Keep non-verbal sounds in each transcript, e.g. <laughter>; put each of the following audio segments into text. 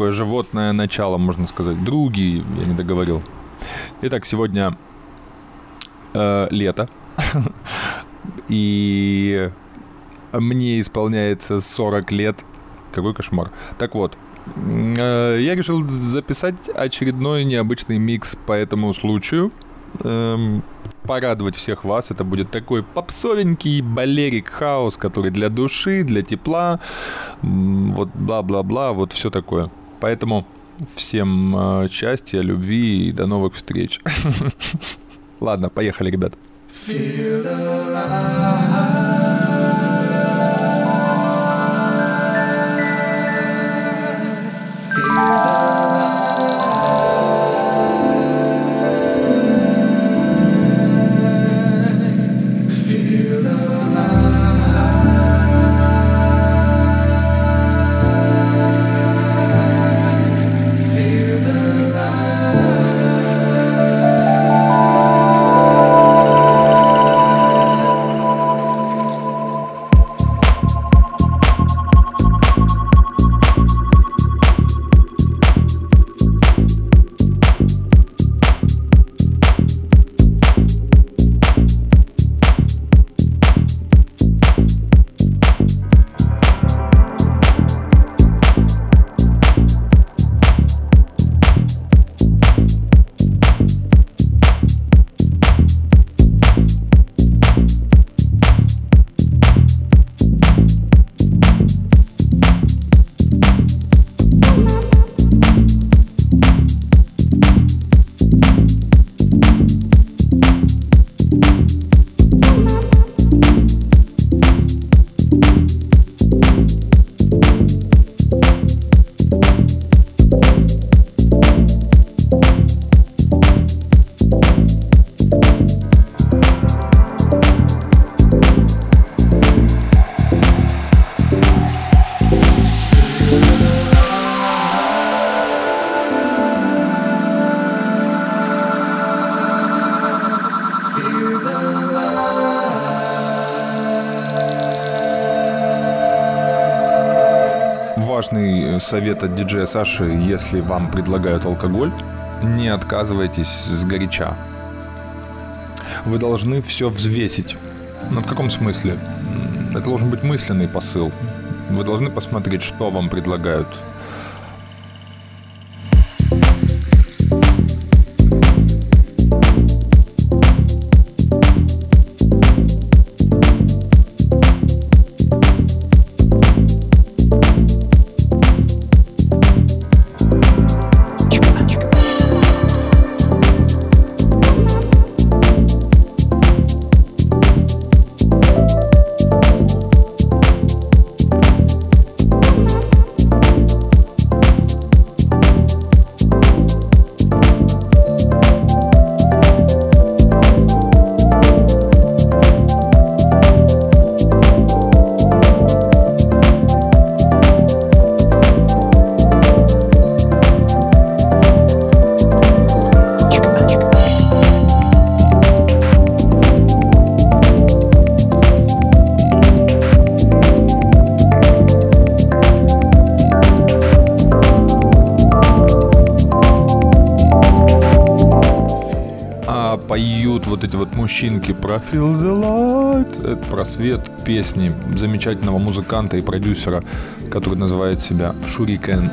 Такое животное начало, можно сказать. Други, я не договорил. Итак, сегодня э, лето. <laughs> И мне исполняется 40 лет. Какой кошмар. Так вот, э, я решил записать очередной необычный микс по этому случаю. Эм, порадовать всех вас. Это будет такой попсовенький балерик хаос, который для души, для тепла, вот бла-бла-бла, вот все такое. Поэтому всем э, счастья, любви и до новых встреч. <laughs> Ладно, поехали, ребят. Feel the совет от диджея Саши, если вам предлагают алкоголь, не отказывайтесь с горяча. Вы должны все взвесить. Ну, в каком смысле? Это должен быть мысленный посыл. Вы должны посмотреть, что вам предлагают мужчинки про Feel the Light. Это про свет песни замечательного музыканта и продюсера, который называет себя Шурикен.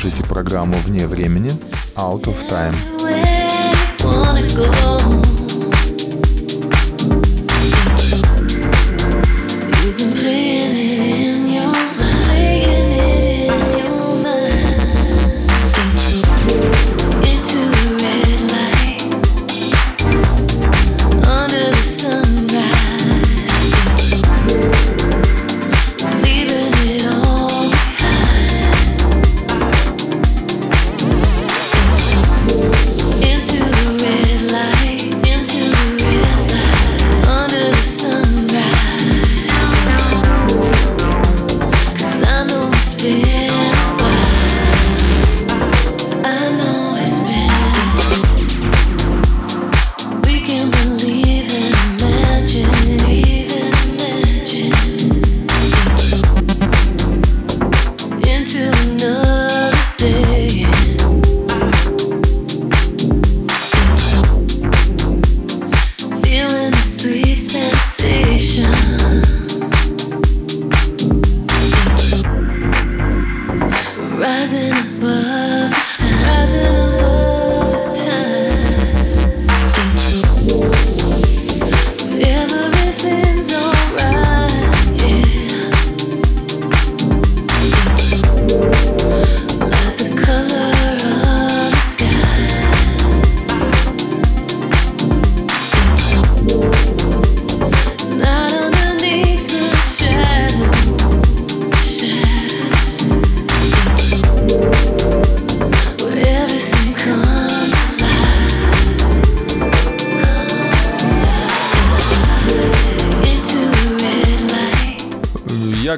Слушаете программу «Вне времени» Out of Time.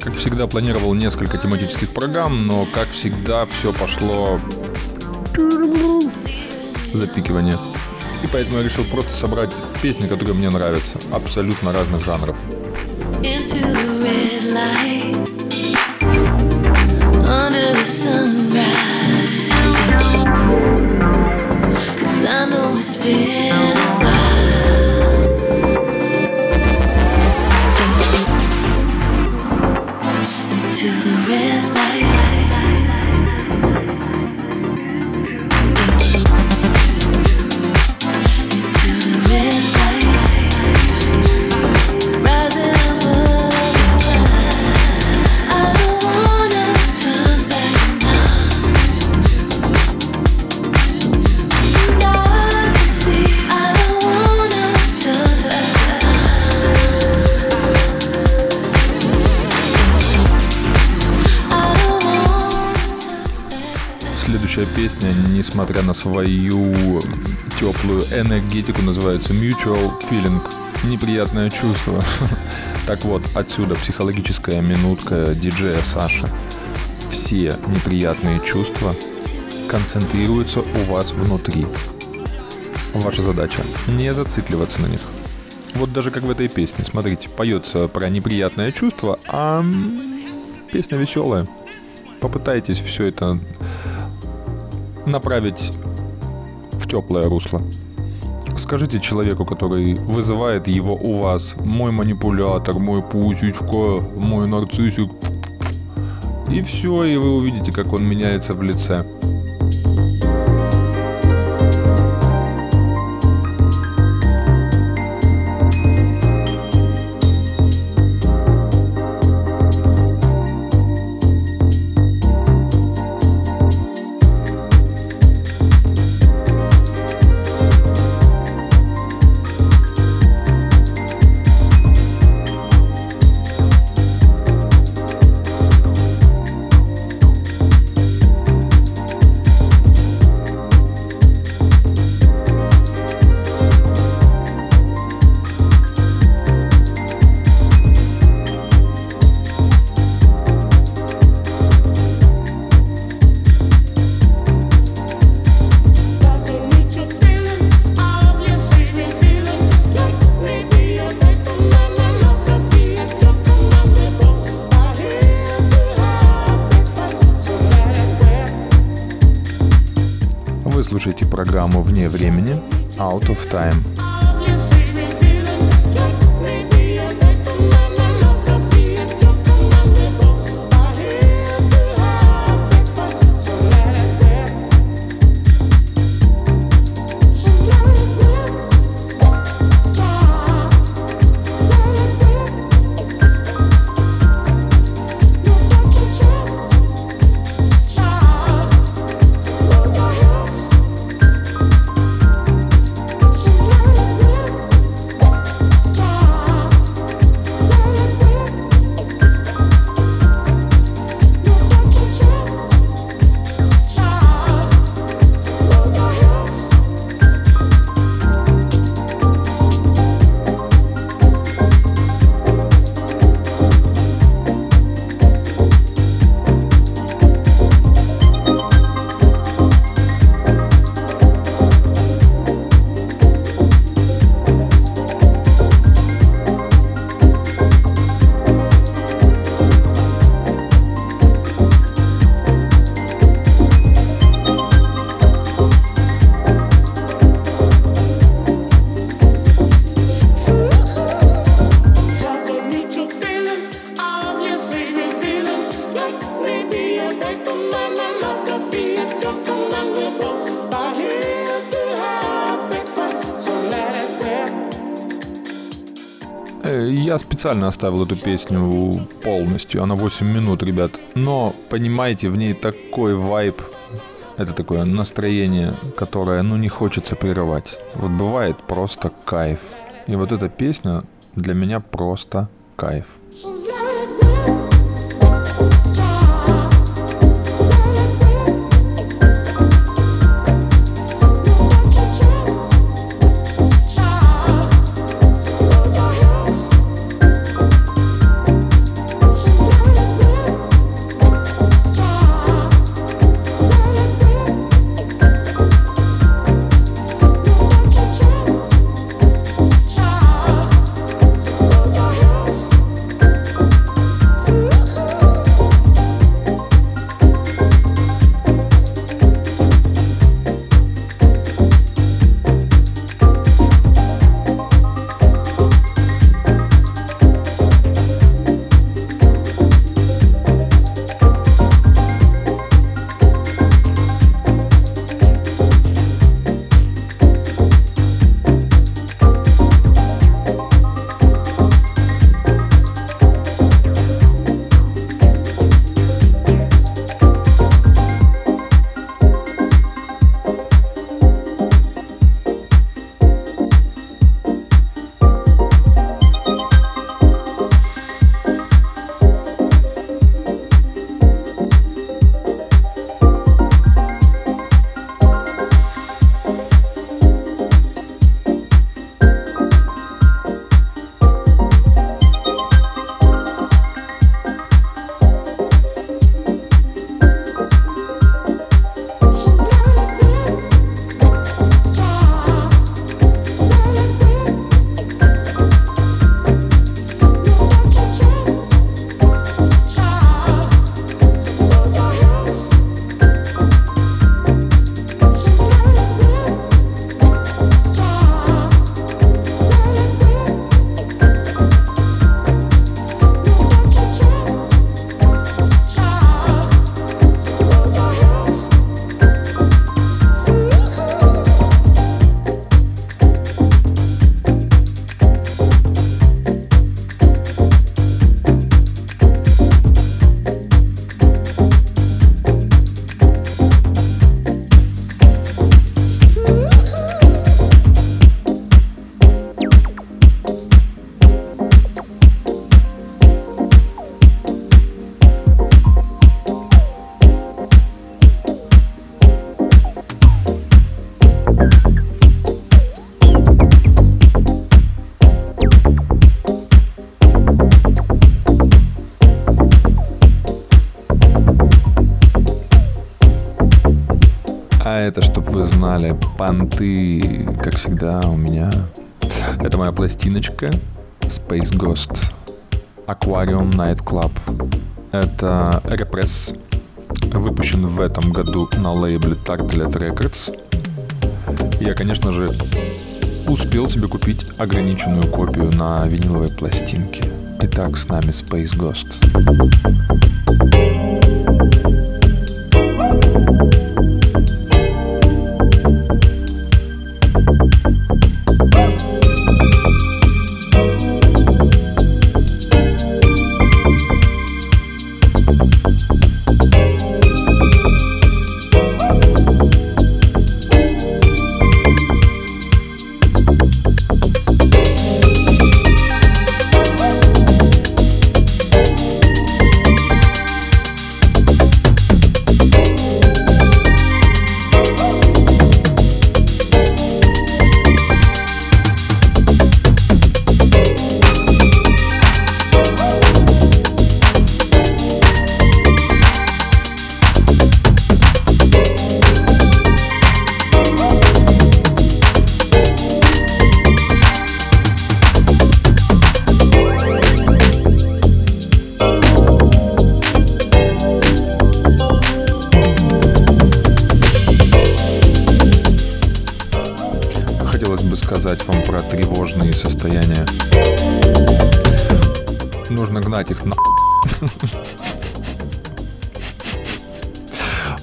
Всегда планировал несколько тематических программ, но, как всегда, все пошло запикивание. И поэтому я решил просто собрать песни, которые мне нравятся, абсолютно разных жанров. Cause I know it's been несмотря на свою теплую энергетику, называется Mutual Feeling. Неприятное чувство. <laughs> Так вот, отсюда психологическая минутка диджея Саши. Все неприятные чувства концентрируются у вас внутри. Ваша задача не зацикливаться на них. Вот даже как в этой песне. Смотрите, поется про неприятное чувство, а песня веселая. Попытайтесь все это направить в теплое русло. Скажите человеку, который вызывает его у вас, мой манипулятор, мой пусечка, мой нарциссик, и все, и вы увидите, как он меняется в лице. Специально оставил эту песню полностью. Она 8 минут, ребят. Но, понимаете, в ней такой вайб. Это такое настроение, которое, ну, не хочется прерывать. Вот бывает просто кайф. И вот эта песня для меня просто кайф. это, понты, как всегда, у меня. Это моя пластиночка Space Ghost Aquarium Night Club. Это репресс, выпущен в этом году на лейбле Tartlet Records. Я, конечно же, успел себе купить ограниченную копию на виниловой пластинке. Итак, с нами Space Ghost.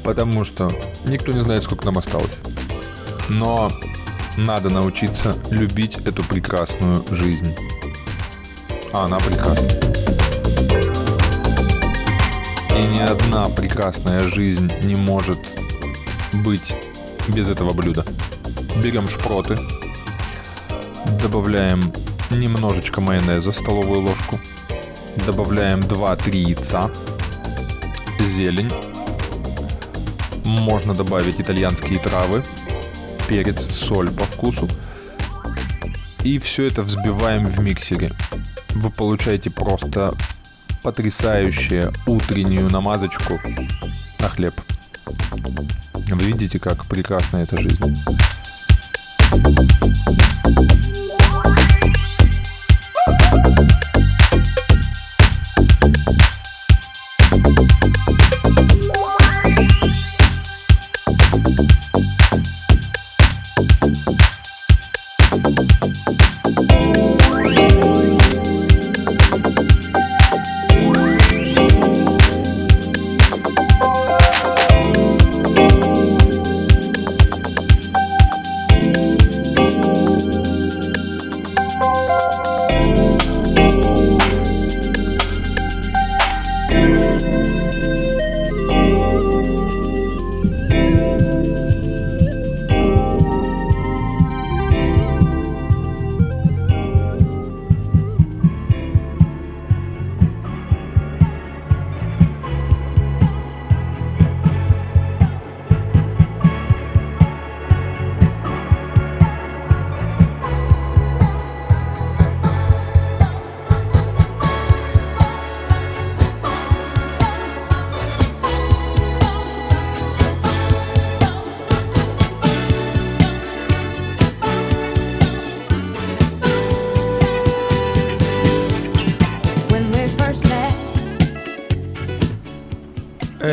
Потому что никто не знает, сколько нам осталось. Но надо научиться любить эту прекрасную жизнь. А она прекрасна. И ни одна прекрасная жизнь не может быть без этого блюда. Берем шпроты, добавляем немножечко майонеза, столовую ложку, добавляем 2-3 яйца, зелень, можно добавить итальянские травы, перец, соль по вкусу. И все это взбиваем в миксере. Вы получаете просто потрясающую утреннюю намазочку на хлеб. Вы видите, как прекрасна эта жизнь.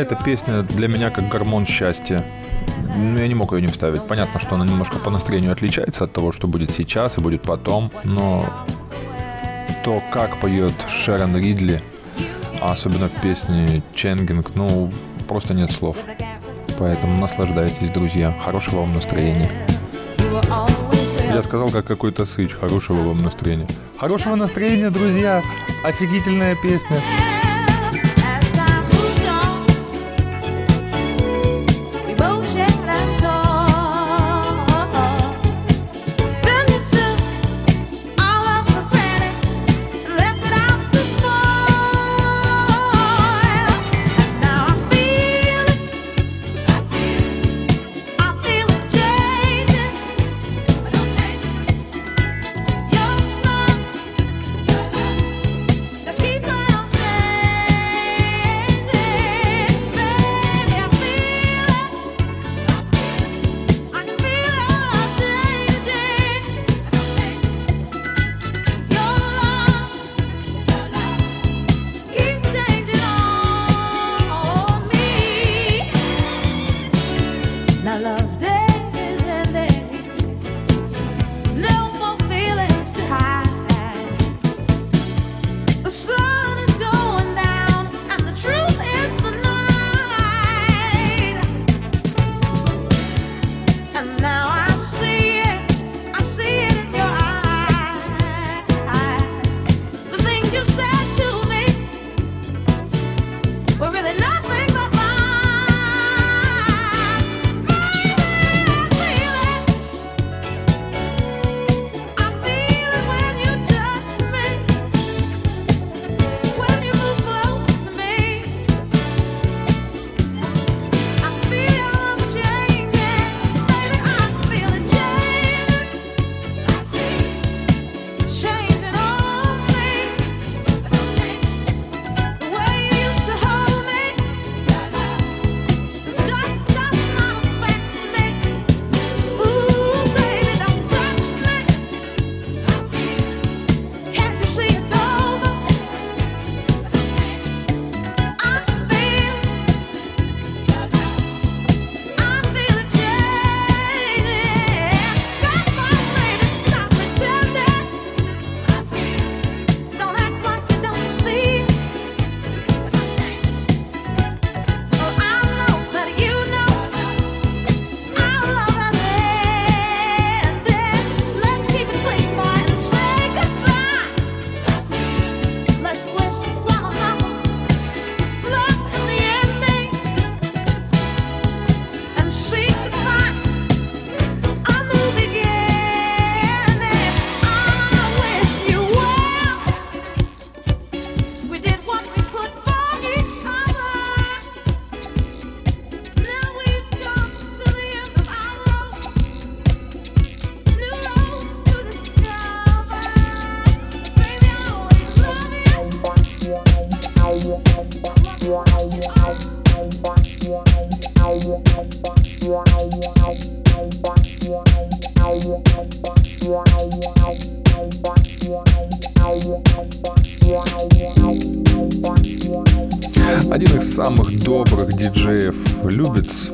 Эта песня для меня как гормон счастья. Ну, я не мог ее не вставить. Понятно, что она немножко по настроению отличается от того, что будет сейчас и будет потом, но то, как поет Шерон Ридли, а особенно в песне «Ченгинг», ну, просто нет слов. Поэтому наслаждайтесь, друзья. Хорошего вам настроения. Я сказал, как какой-то сыч. Хорошего вам настроения. Хорошего настроения, друзья! Офигительная песня.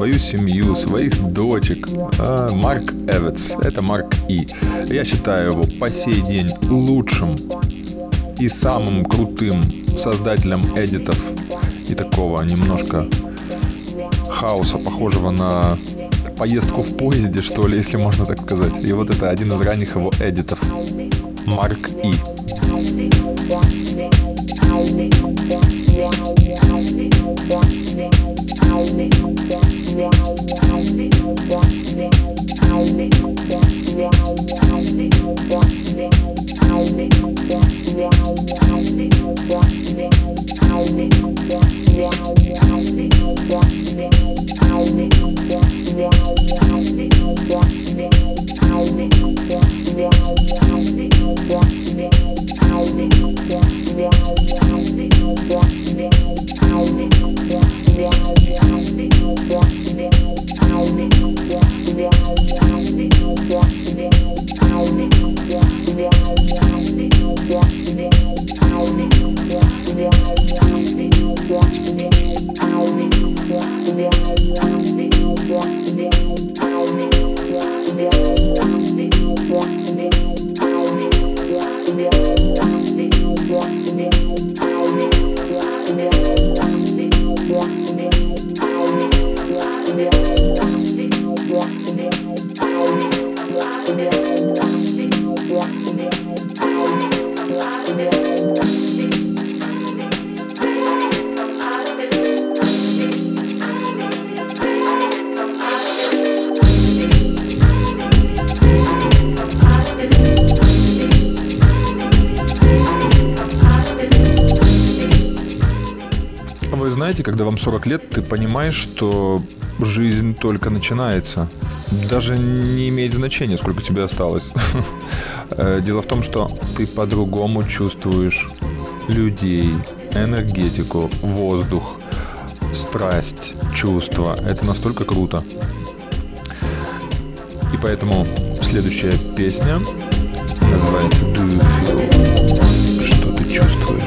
Свою семью, своих дочек. А, Марк Эвитс. Это Марк И. Я считаю его по сей день лучшим и самым крутым создателем эдитов и такого немножко хаоса, похожего на поездку в поезде, что ли, если можно так сказать. И вот это один из ранних его эдитов. Марк И. Вы знаете, когда вам 40 лет, ты понимаешь, что жизнь только начинается. Даже не имеет значения, сколько тебе осталось. <laughs> Э, дело в том, что ты по-другому чувствуешь людей, энергетику, воздух, страсть, чувства. Это настолько круто. И поэтому следующая песня называется Do You Feel? Что ты чувствуешь?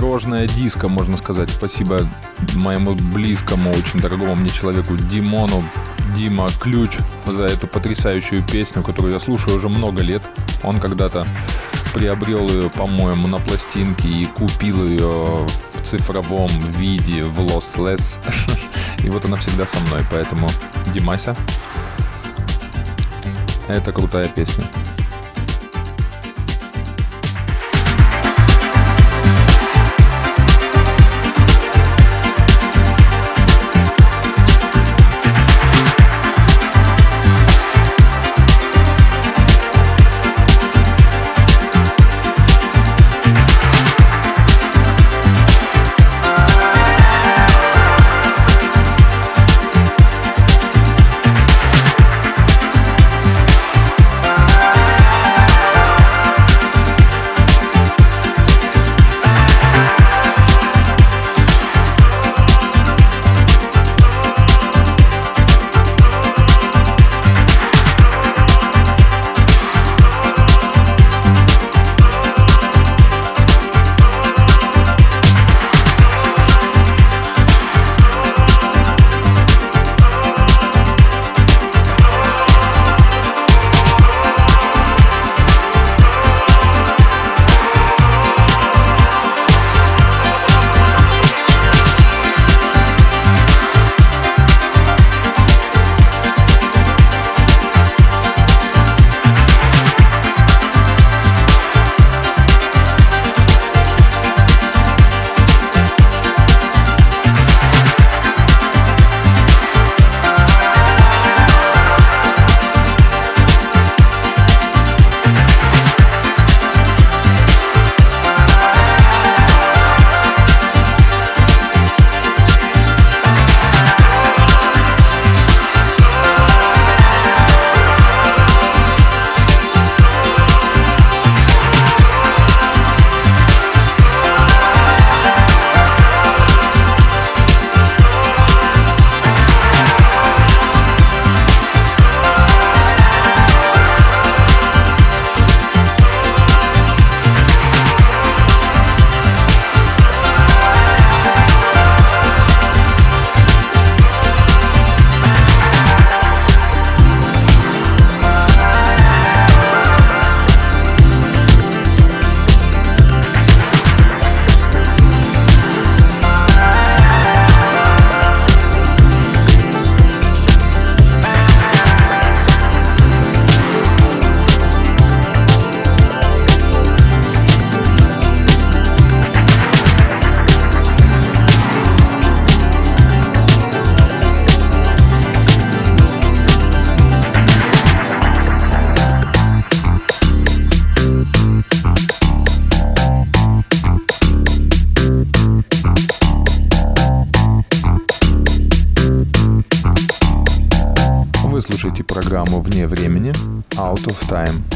Дорожная диско, можно сказать. Спасибо моему близкому, очень дорогому мне человеку Димону, Дима Ключ, за эту потрясающую песню, которую я слушаю уже много лет. Он когда-то приобрел ее, по-моему, на пластинке и купил ее в цифровом виде в Lossless. <laughs> И вот она всегда со мной, поэтому Димася, это крутая песня. time.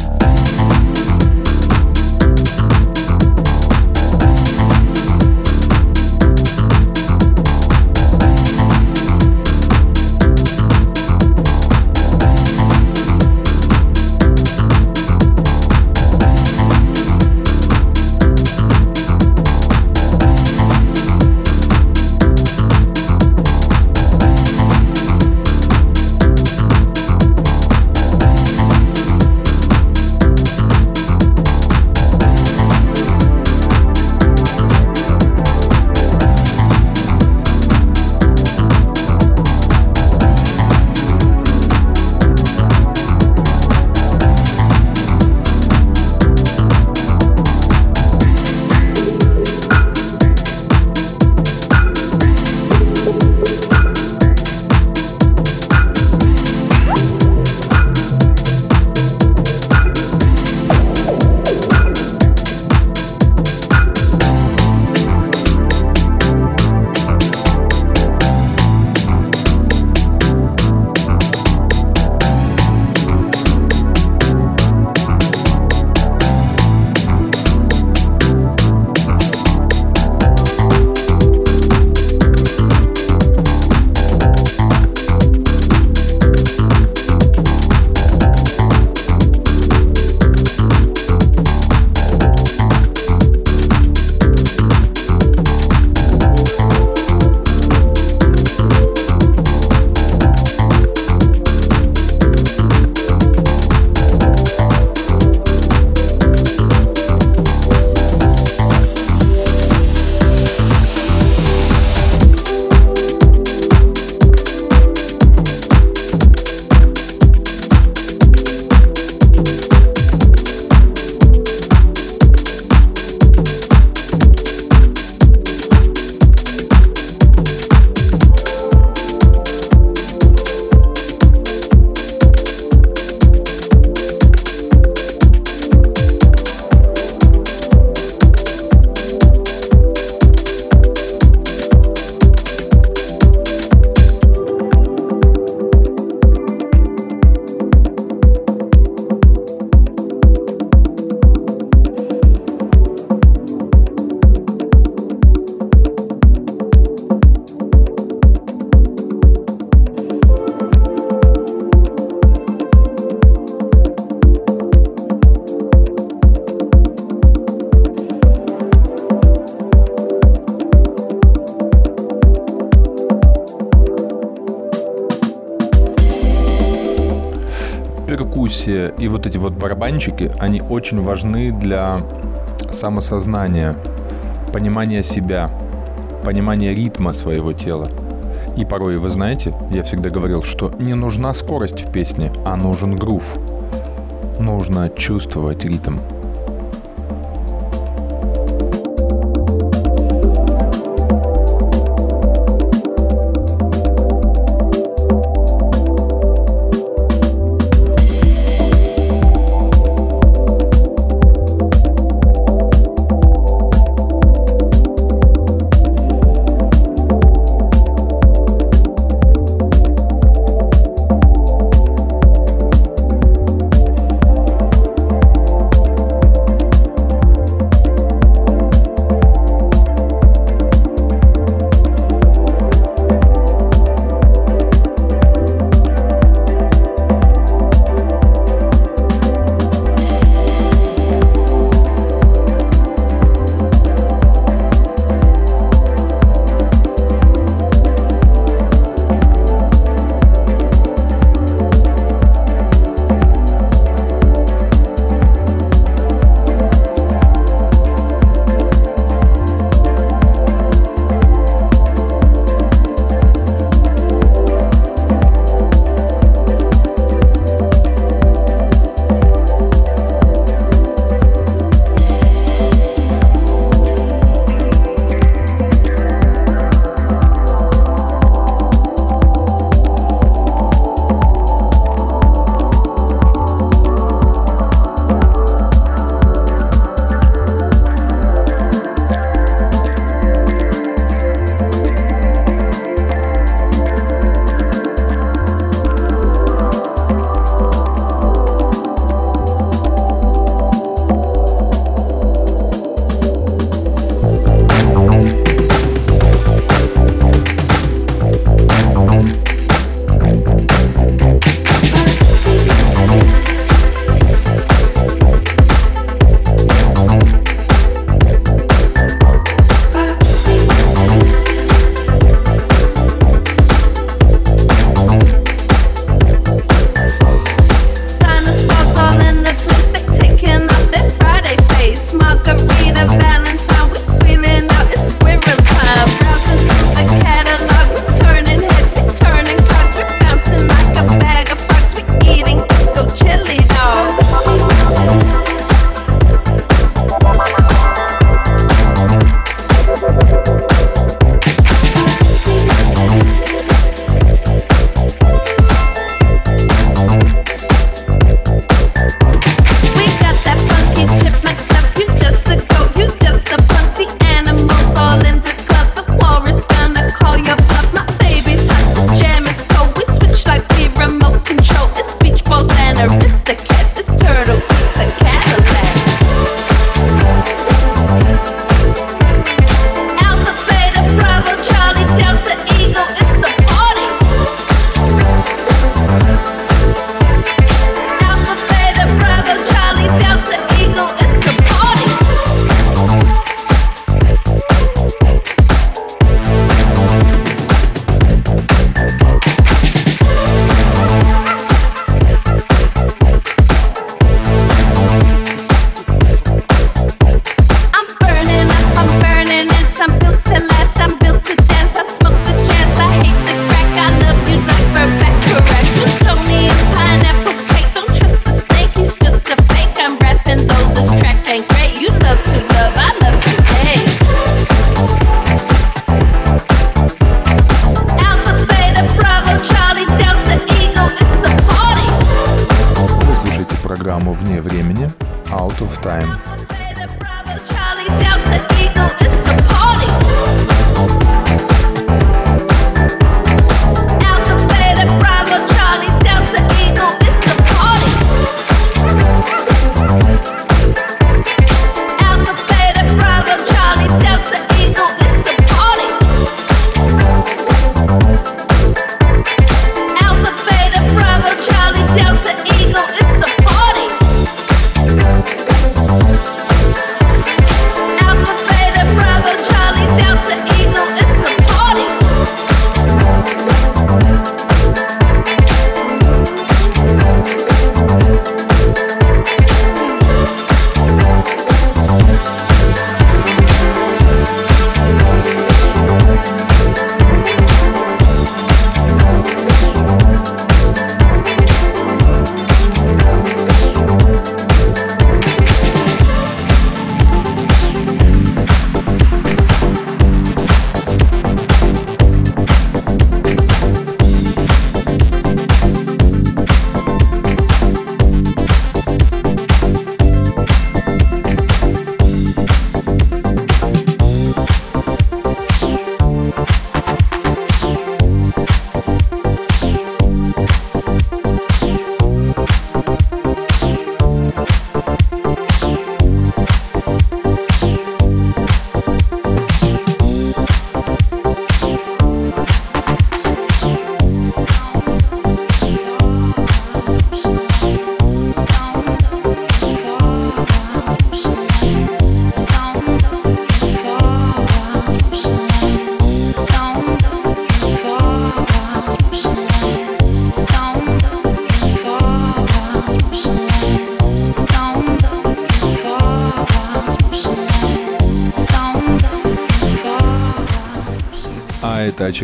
Музыке и вот эти вот барабанчики, они очень важны для самосознания, понимания себя, понимания ритма своего тела. И порой, вы знаете, я всегда говорил, что не нужна скорость в песне, а нужен грув. Нужно чувствовать ритм.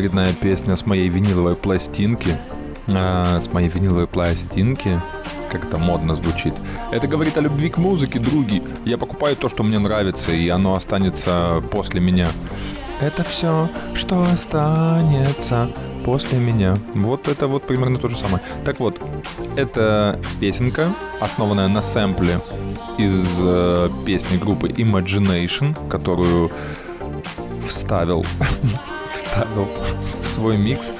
Очередная песня с моей виниловой пластинки. А, с моей виниловой пластинки. Как это модно звучит. Это говорит о любви к музыке, други. Я покупаю то, что мне нравится, и оно останется после меня. Это все, что останется после меня. Вот это вот примерно то же самое. Так вот, это песенка, основанная на сэмпле из э, песни группы Imagination, которую вставил, <laughs> вставил в свой микс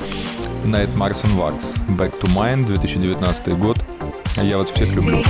Night Mars and Wars. Back to Mine, 2019 год. Я вас всех люблю.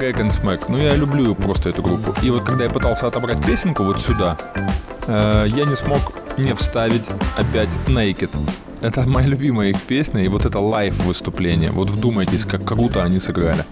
Crack and Smack. Ну, я люблю просто эту группу. И вот когда я пытался отобрать песенку вот сюда, э, я не смог не вставить опять Naked. Это моя любимая их песня, и вот это live выступление. Вот вдумайтесь, как круто они сыграли.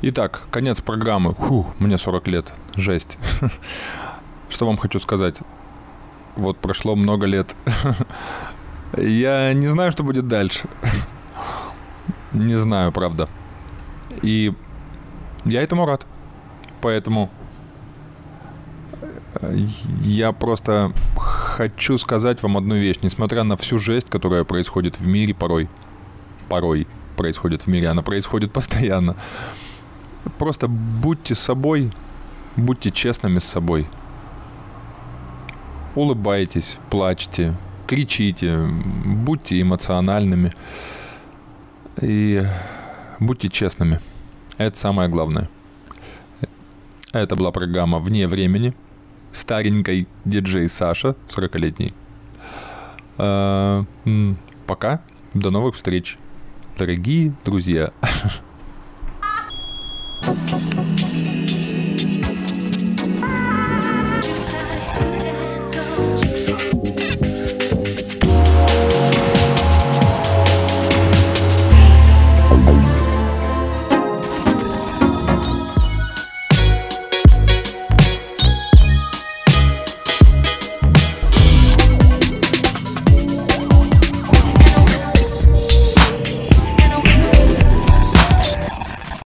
Итак, конец программы. Фу, мне 40 лет. Жесть. <laughs> Что вам хочу сказать? Вот прошло много лет. <laughs> Я не знаю, что будет дальше. <laughs> Не знаю, правда. И я этому рад. Поэтому э, я просто хочу сказать вам одну вещь. Несмотря на всю жесть, которая происходит в мире порой, порой происходит в мире, она происходит <laughs> постоянно. Просто будьте собой, будьте честными с собой. Улыбайтесь, плачьте, кричите, будьте эмоциональными и будьте честными. Это самое главное. Это была программа «Вне времени». Старенькой диджей Саша, 40-летний. Э, пока. До новых встреч, дорогие друзья. thank <laughs> you